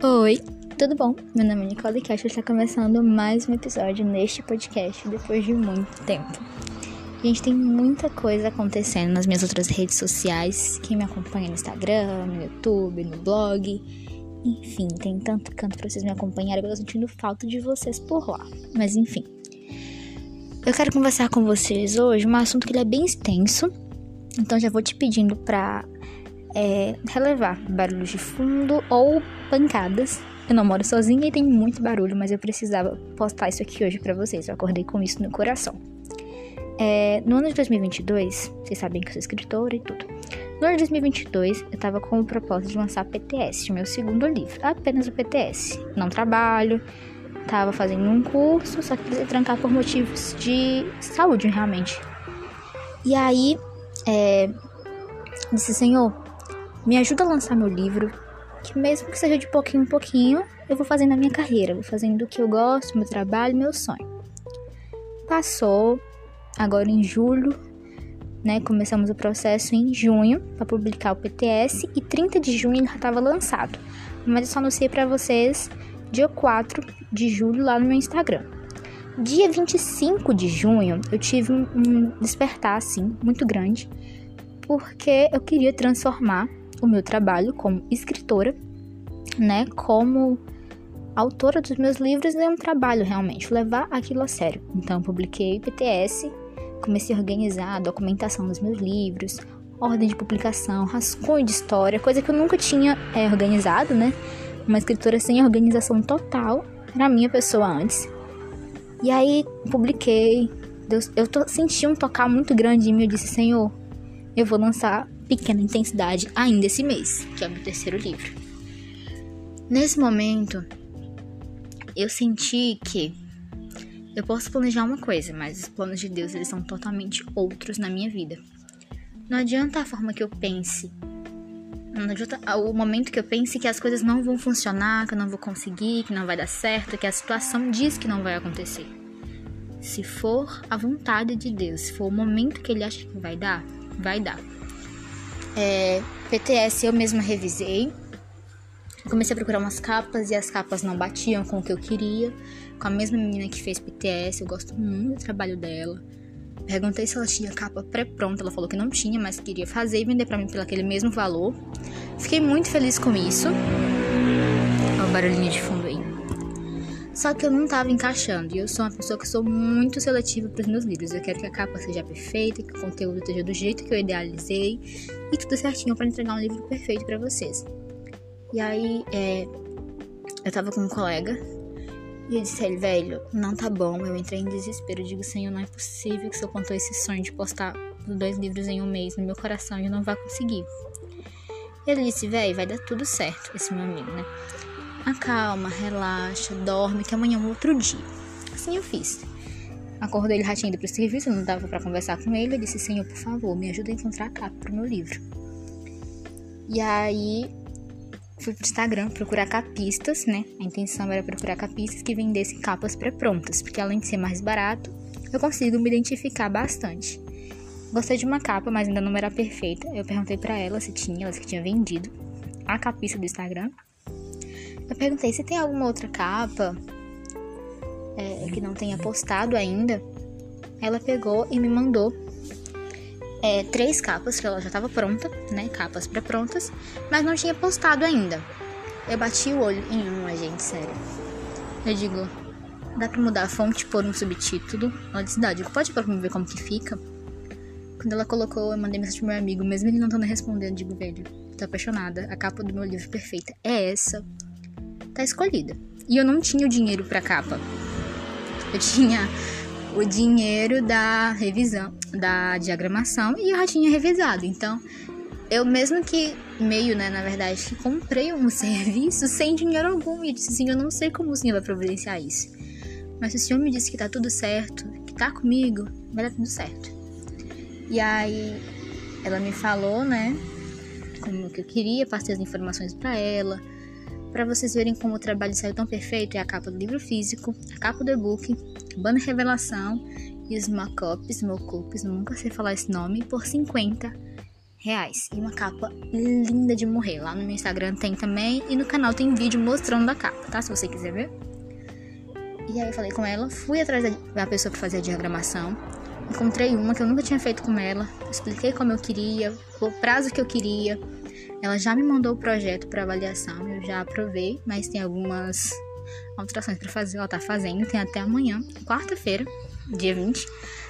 Oi, tudo bom? Meu nome é Nicole Cash e está começando mais um episódio neste podcast depois de muito tempo. Gente, tem muita coisa acontecendo nas minhas outras redes sociais. Quem me acompanha no Instagram, no YouTube, no blog. Enfim, tem tanto canto para vocês me acompanharem eu tô sentindo falta de vocês por lá. Mas enfim. Eu quero conversar com vocês hoje um assunto que ele é bem extenso. Então já vou te pedindo pra é, relevar barulhos de fundo ou pancadas. Eu não moro sozinha e tem muito barulho, mas eu precisava postar isso aqui hoje para vocês. Eu acordei com isso no coração. É, no ano de 2022, vocês sabem que eu sou escritora e tudo. No ano de 2022, eu tava com o propósito de lançar PTS, meu segundo livro. Apenas o PTS. Não trabalho, tava fazendo um curso, só que precisei trancar por motivos de saúde, realmente. E aí, é, disse, Senhor, me ajuda a lançar meu livro, que mesmo que seja de pouquinho em pouquinho, eu vou fazendo a minha carreira, vou fazendo o que eu gosto, meu trabalho, meu sonho. Passou, agora em julho, né? Começamos o processo em junho para publicar o PTS e 30 de junho já estava lançado. Mas eu só anunciei para vocês dia 4 de julho lá no meu Instagram. Dia 25 de junho eu tive um despertar assim muito grande, porque eu queria transformar o meu trabalho como escritora, né, como autora dos meus livros é um trabalho realmente, levar aquilo a sério. Então, publiquei PTS, comecei a organizar a documentação dos meus livros, ordem de publicação, rascunho de história, coisa que eu nunca tinha é, organizado, né? Uma escritora sem organização total, era a minha pessoa antes. E aí, publiquei, eu tô, senti um tocar muito grande em mim, eu disse, Senhor, eu vou lançar Pequena Intensidade ainda esse mês, que é o meu terceiro livro. Nesse momento, eu senti que eu posso planejar uma coisa, mas os planos de Deus eles são totalmente outros na minha vida. Não adianta a forma que eu pense, não adianta o momento que eu pense que as coisas não vão funcionar, que eu não vou conseguir, que não vai dar certo, que a situação diz que não vai acontecer. Se for a vontade de Deus, se for o momento que Ele acha que vai dar, vai dar. É, PTS eu mesma revisei. Comecei a procurar umas capas e as capas não batiam com o que eu queria. Com a mesma menina que fez PTS, eu gosto muito do trabalho dela. Perguntei se ela tinha capa pré-pronta, ela falou que não tinha, mas queria fazer e vender para mim pelo aquele mesmo valor. Fiquei muito feliz com isso. Olha o barulhinho de fundo. Só que eu não estava encaixando. E eu sou uma pessoa que sou muito seletiva para meus livros. Eu quero que a capa seja perfeita, que o conteúdo esteja do jeito que eu idealizei e tudo certinho para entregar um livro perfeito para vocês. E aí, é, eu tava com um colega e eu disse a ele, velho, não tá bom. Eu entrei em desespero. Eu digo, Senhor, não é possível que se eu contou esse sonho de postar os dois livros em um mês no meu coração, eu não vai conseguir. Ele disse, velho, vai dar tudo certo, esse meu amigo, né? Acalma, relaxa, dorme, que amanhã é um outro dia. Assim eu fiz. Acordei, ele já tinha ido pro serviço, não dava para conversar com ele. Eu disse, Senhor, por favor, me ajuda a encontrar a capa pro meu livro. E aí, fui pro Instagram procurar capistas, né? A intenção era procurar capistas que vendessem capas pré-prontas, porque além de ser mais barato, eu consigo me identificar bastante. Gostei de uma capa, mas ainda não era perfeita. Eu perguntei para ela se tinha, ela que tinha vendido a capista do Instagram. Eu perguntei se tem alguma outra capa é, que não tenha postado ainda. Ela pegou e me mandou é, três capas que ela já estava pronta, né? Capas pré-prontas, mas não tinha postado ainda. Eu bati o olho em uma, gente, sério. Eu digo, dá pra mudar a fonte por um subtítulo? Ela disse, dá, digo, pode pôr pra ver como que fica? Quando ela colocou, eu mandei mensagem pro meu amigo, mesmo ele não estando respondendo, digo, velho, tô apaixonada, a capa do meu livro perfeita é essa tá escolhida. E eu não tinha o dinheiro pra capa. Eu tinha o dinheiro da revisão, da diagramação e eu já tinha revisado. Então, eu mesmo que meio, né, na verdade, que comprei um serviço sem dinheiro algum e disse assim, eu não sei como o senhor vai providenciar isso. Mas se o senhor me disse que tá tudo certo, que tá comigo, vai dar tudo certo. E aí ela me falou, né, como que eu queria, passei as informações para ela para vocês verem como o trabalho saiu tão perfeito, é a capa do livro físico, a capa do e-book, banner revelação e os mockups, mockups, nunca sei falar esse nome, por 50 reais. E uma capa linda de morrer. Lá no meu Instagram tem também. E no canal tem vídeo mostrando a capa, tá? Se você quiser ver. E aí eu falei com ela, fui atrás da pessoa que fazia a diagramação. Encontrei uma que eu nunca tinha feito com ela. Expliquei como eu queria, o prazo que eu queria. Ela já me mandou o projeto para avaliação, eu já aprovei, mas tem algumas alterações para fazer. Ela tá fazendo, tem até amanhã, quarta-feira, dia 20.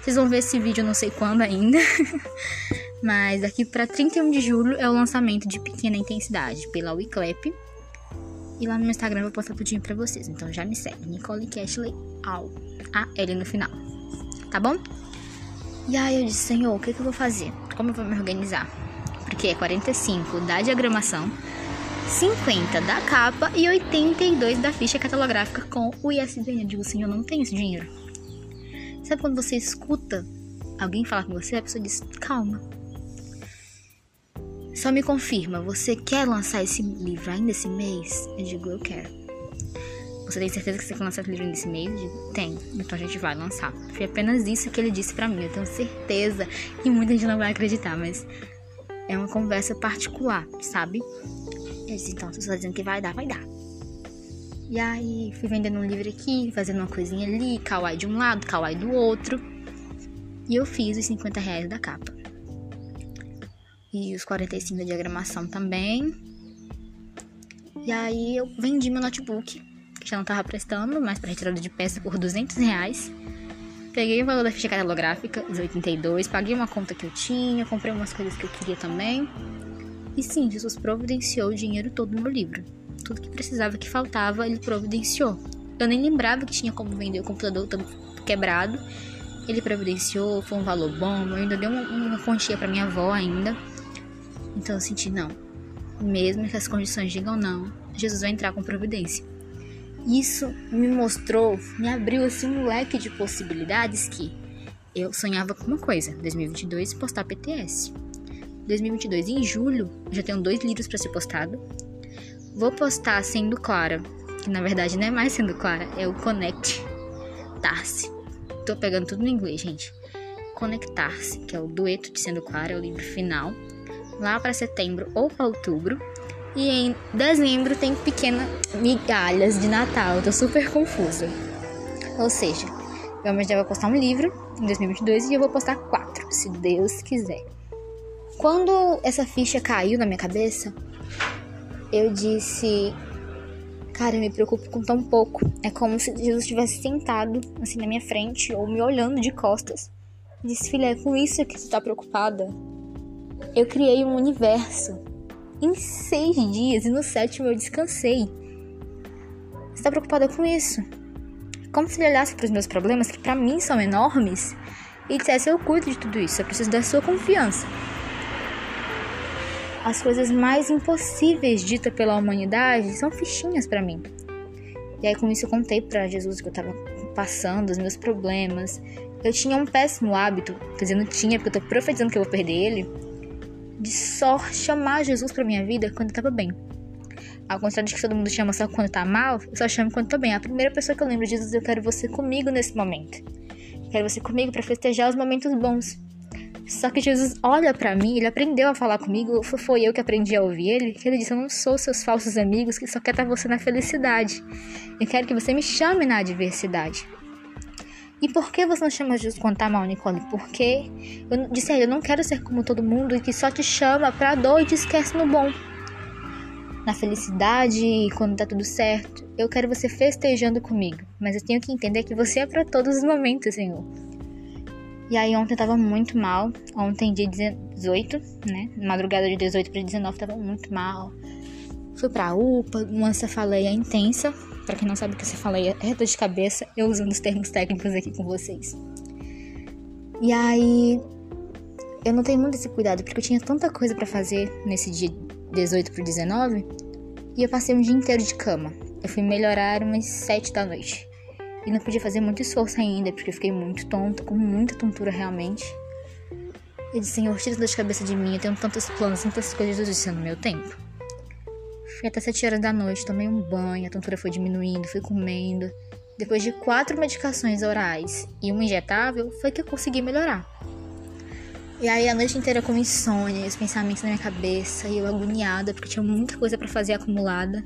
Vocês vão ver esse vídeo, não sei quando ainda. mas daqui para 31 de julho é o lançamento de Pequena Intensidade pela Wiclap. E lá no meu Instagram eu vou postar tudinho pra vocês. Então já me segue, Nicole Cashley Al. A L no final. Tá bom? E aí eu disse, Senhor, o que, que eu vou fazer? Como eu vou me organizar? Porque é 45 da diagramação, 50 da capa e 82 da ficha catalográfica com o ISBN. Eu digo, Senhor, eu não tenho esse dinheiro. Sabe quando você escuta alguém falar com você, a pessoa diz, calma. Só me confirma, você quer lançar esse livro ainda esse mês? Eu digo, eu quero. Você tem certeza que você quer lançar esse livro nesse mês? Eu digo, tem. Então a gente vai lançar. Foi apenas isso que ele disse para mim. Eu tenho certeza. E muita gente não vai acreditar, mas é uma conversa particular, sabe? Eu disse, então, se você tá dizendo que vai dar, vai dar. E aí, fui vendendo um livro aqui, fazendo uma coisinha ali, kawaii de um lado, kawaii do outro. E eu fiz os 50 reais da capa. E os 45 da diagramação também. E aí eu vendi meu notebook que já não tava prestando, mas para retirada de peça por 200 reais. Peguei o valor da ficha catalográfica, os 82, paguei uma conta que eu tinha, comprei umas coisas que eu queria também. E sim, Jesus providenciou o dinheiro todo no meu livro. Tudo que precisava, que faltava, ele providenciou. Eu nem lembrava que tinha como vender o computador todo quebrado. Ele providenciou, foi um valor bom, eu ainda dei uma, uma quantia para minha avó ainda. Então eu senti, não. Mesmo que as condições digam não, Jesus vai entrar com providência. Isso me mostrou, me abriu assim um leque de possibilidades que eu sonhava com uma coisa, 2022 postar PTS. 2022 em julho, já tenho dois livros para ser postado. Vou postar sendo clara, que na verdade não é mais sendo clara, é o Connect Tarse. Tô pegando tudo no inglês, gente. Conectar-se, que é o dueto de sendo clara, é o livro final, lá para setembro ou para outubro. E em dezembro tem pequenas migalhas de Natal. Eu tô super confusa. Ou seja, eu vou postar um livro em 2022 e eu vou postar quatro, se Deus quiser. Quando essa ficha caiu na minha cabeça, eu disse: Cara, eu me preocupo com tão pouco. É como se Jesus estivesse sentado assim na minha frente ou me olhando de costas. Disse: Filha, é com isso que tu tá preocupada? Eu criei um universo em seis dias e no sétimo eu descansei. Você está preocupada com isso? Como se ele olhasse para os meus problemas, que para mim são enormes, e dissesse: Eu cuido de tudo isso, eu preciso da sua confiança. As coisas mais impossíveis ditas pela humanidade são fichinhas para mim. E aí, com isso, eu contei para Jesus que eu estava passando, os meus problemas. Eu tinha um péssimo hábito, quer dizer, não tinha, porque eu tô profetizando que eu vou perder ele de só chamar Jesus pra minha vida quando eu tava bem. Ao contrário de que todo mundo chama só quando tá mal, eu só chamo quando tô bem. A primeira pessoa que eu lembro de Jesus, eu quero você comigo nesse momento. quero você comigo para festejar os momentos bons. Só que Jesus olha para mim, ele aprendeu a falar comigo, foi eu que aprendi a ouvir ele. Ele disse: Eu não sou seus falsos amigos que só quer estar você na felicidade. Eu quero que você me chame na adversidade. E por que você não chama Jesus quando tá mal, Nicole? Porque eu disse a ele, eu não quero ser como todo mundo e que só te chama pra dor e te esquece no bom. Na felicidade, quando tá tudo certo, eu quero você festejando comigo. Mas eu tenho que entender que você é para todos os momentos, Senhor. E aí ontem eu tava muito mal. Ontem, dia 18, né? Madrugada de 18 para 19, tava muito mal. Fui pra UPA, uma cefaleia intensa. Para quem não sabe o que cefaleia é dor de cabeça, eu usando os termos técnicos aqui com vocês. E aí eu não tenho muito esse cuidado, porque eu tinha tanta coisa para fazer nesse dia 18 pro 19, e eu passei um dia inteiro de cama. Eu fui melhorar umas 7 da noite. E não podia fazer muito esforço ainda, porque eu fiquei muito tonta, com muita tontura realmente. Eu disse, Senhor, tira dor de cabeça de mim, eu tenho tantos planos, tantas coisas, disse, no meu tempo. Até 7 horas da noite, tomei um banho, a tontura foi diminuindo, fui comendo. Depois de quatro medicações orais e uma injetável, foi que eu consegui melhorar. E aí a noite inteira com insônia, os pensamentos na minha cabeça, e eu agoniada porque tinha muita coisa para fazer acumulada.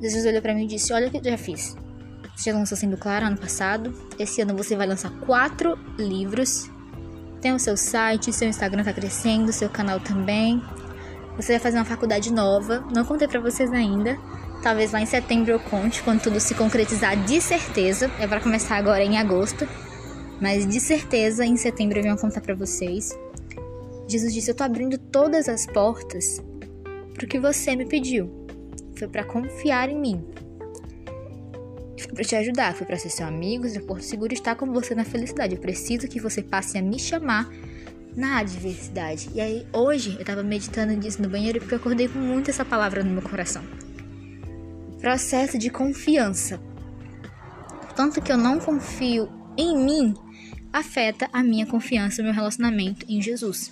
Jesus olhou para mim e disse: Olha o que eu já fiz. Você já lançou Sendo Claro ano passado. Esse ano você vai lançar quatro livros. Tem o seu site, seu Instagram tá crescendo, seu canal também. Você vai fazer uma faculdade nova. Não contei para vocês ainda. Talvez lá em setembro eu conte quando tudo se concretizar de certeza. É para começar agora em agosto. Mas de certeza em setembro eu venho contar para vocês. Jesus disse: Eu tô abrindo todas as portas pro que você me pediu. Foi para confiar em mim. Foi para te ajudar, foi para ser seu amigo, seu porto seguro estar com você na felicidade. Eu preciso que você passe a me chamar na adversidade. E aí, hoje, eu tava meditando nisso no banheiro porque eu acordei com muito essa palavra no meu coração. Processo de confiança. Tanto que eu não confio em mim, afeta a minha confiança no meu relacionamento em Jesus.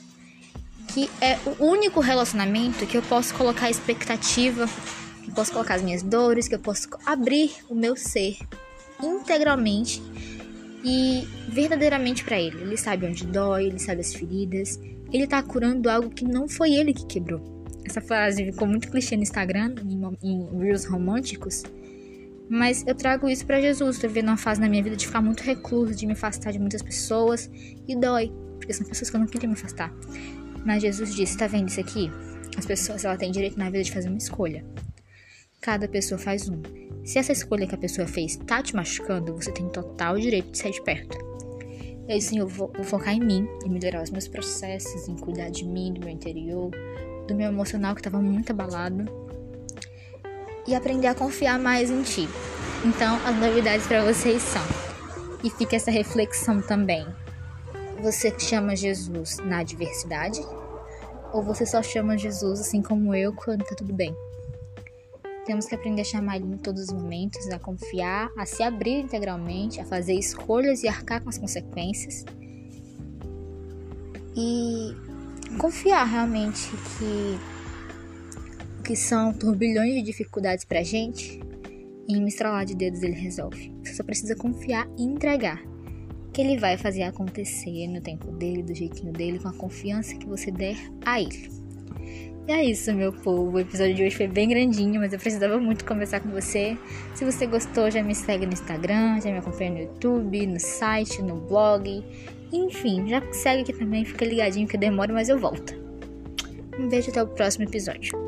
Que é o único relacionamento que eu posso colocar expectativa, que eu posso colocar as minhas dores, que eu posso abrir o meu ser integralmente e verdadeiramente para ele. Ele sabe onde dói, ele sabe as feridas, ele tá curando algo que não foi ele que quebrou. Essa frase ficou muito clichê no Instagram, em, Reels românticos, mas eu trago isso para Jesus. Tô vivendo uma fase na minha vida de ficar muito recluso, de me afastar de muitas pessoas, e dói, porque são pessoas que eu não queria me afastar. Mas Jesus disse: tá vendo isso aqui? As pessoas ela têm direito na vida de fazer uma escolha. Cada pessoa faz uma. Se essa escolha que a pessoa fez tá te machucando, você tem total direito de sair de perto. E aí sim, eu vou, vou focar em mim, em melhorar os meus processos, em cuidar de mim, do meu interior, do meu emocional que estava muito abalado e aprender a confiar mais em ti. Então, as novidades para vocês são. E fica essa reflexão também. Você chama Jesus na adversidade? Ou você só chama Jesus assim como eu quando tá tudo bem? Temos que aprender a chamar Ele em todos os momentos, a confiar, a se abrir integralmente, a fazer escolhas e arcar com as consequências. E confiar realmente que que são turbilhões de dificuldades pra gente, em um estralar de dedos ele resolve. Você só precisa confiar e entregar. Que ele vai fazer acontecer no tempo dele, do jeitinho dele, com a confiança que você der a ele. E é isso, meu povo. O episódio de hoje foi bem grandinho, mas eu precisava muito conversar com você. Se você gostou, já me segue no Instagram, já me acompanha no YouTube, no site, no blog. Enfim, já segue aqui também, fica ligadinho que demora, mas eu volto. Um beijo até o próximo episódio.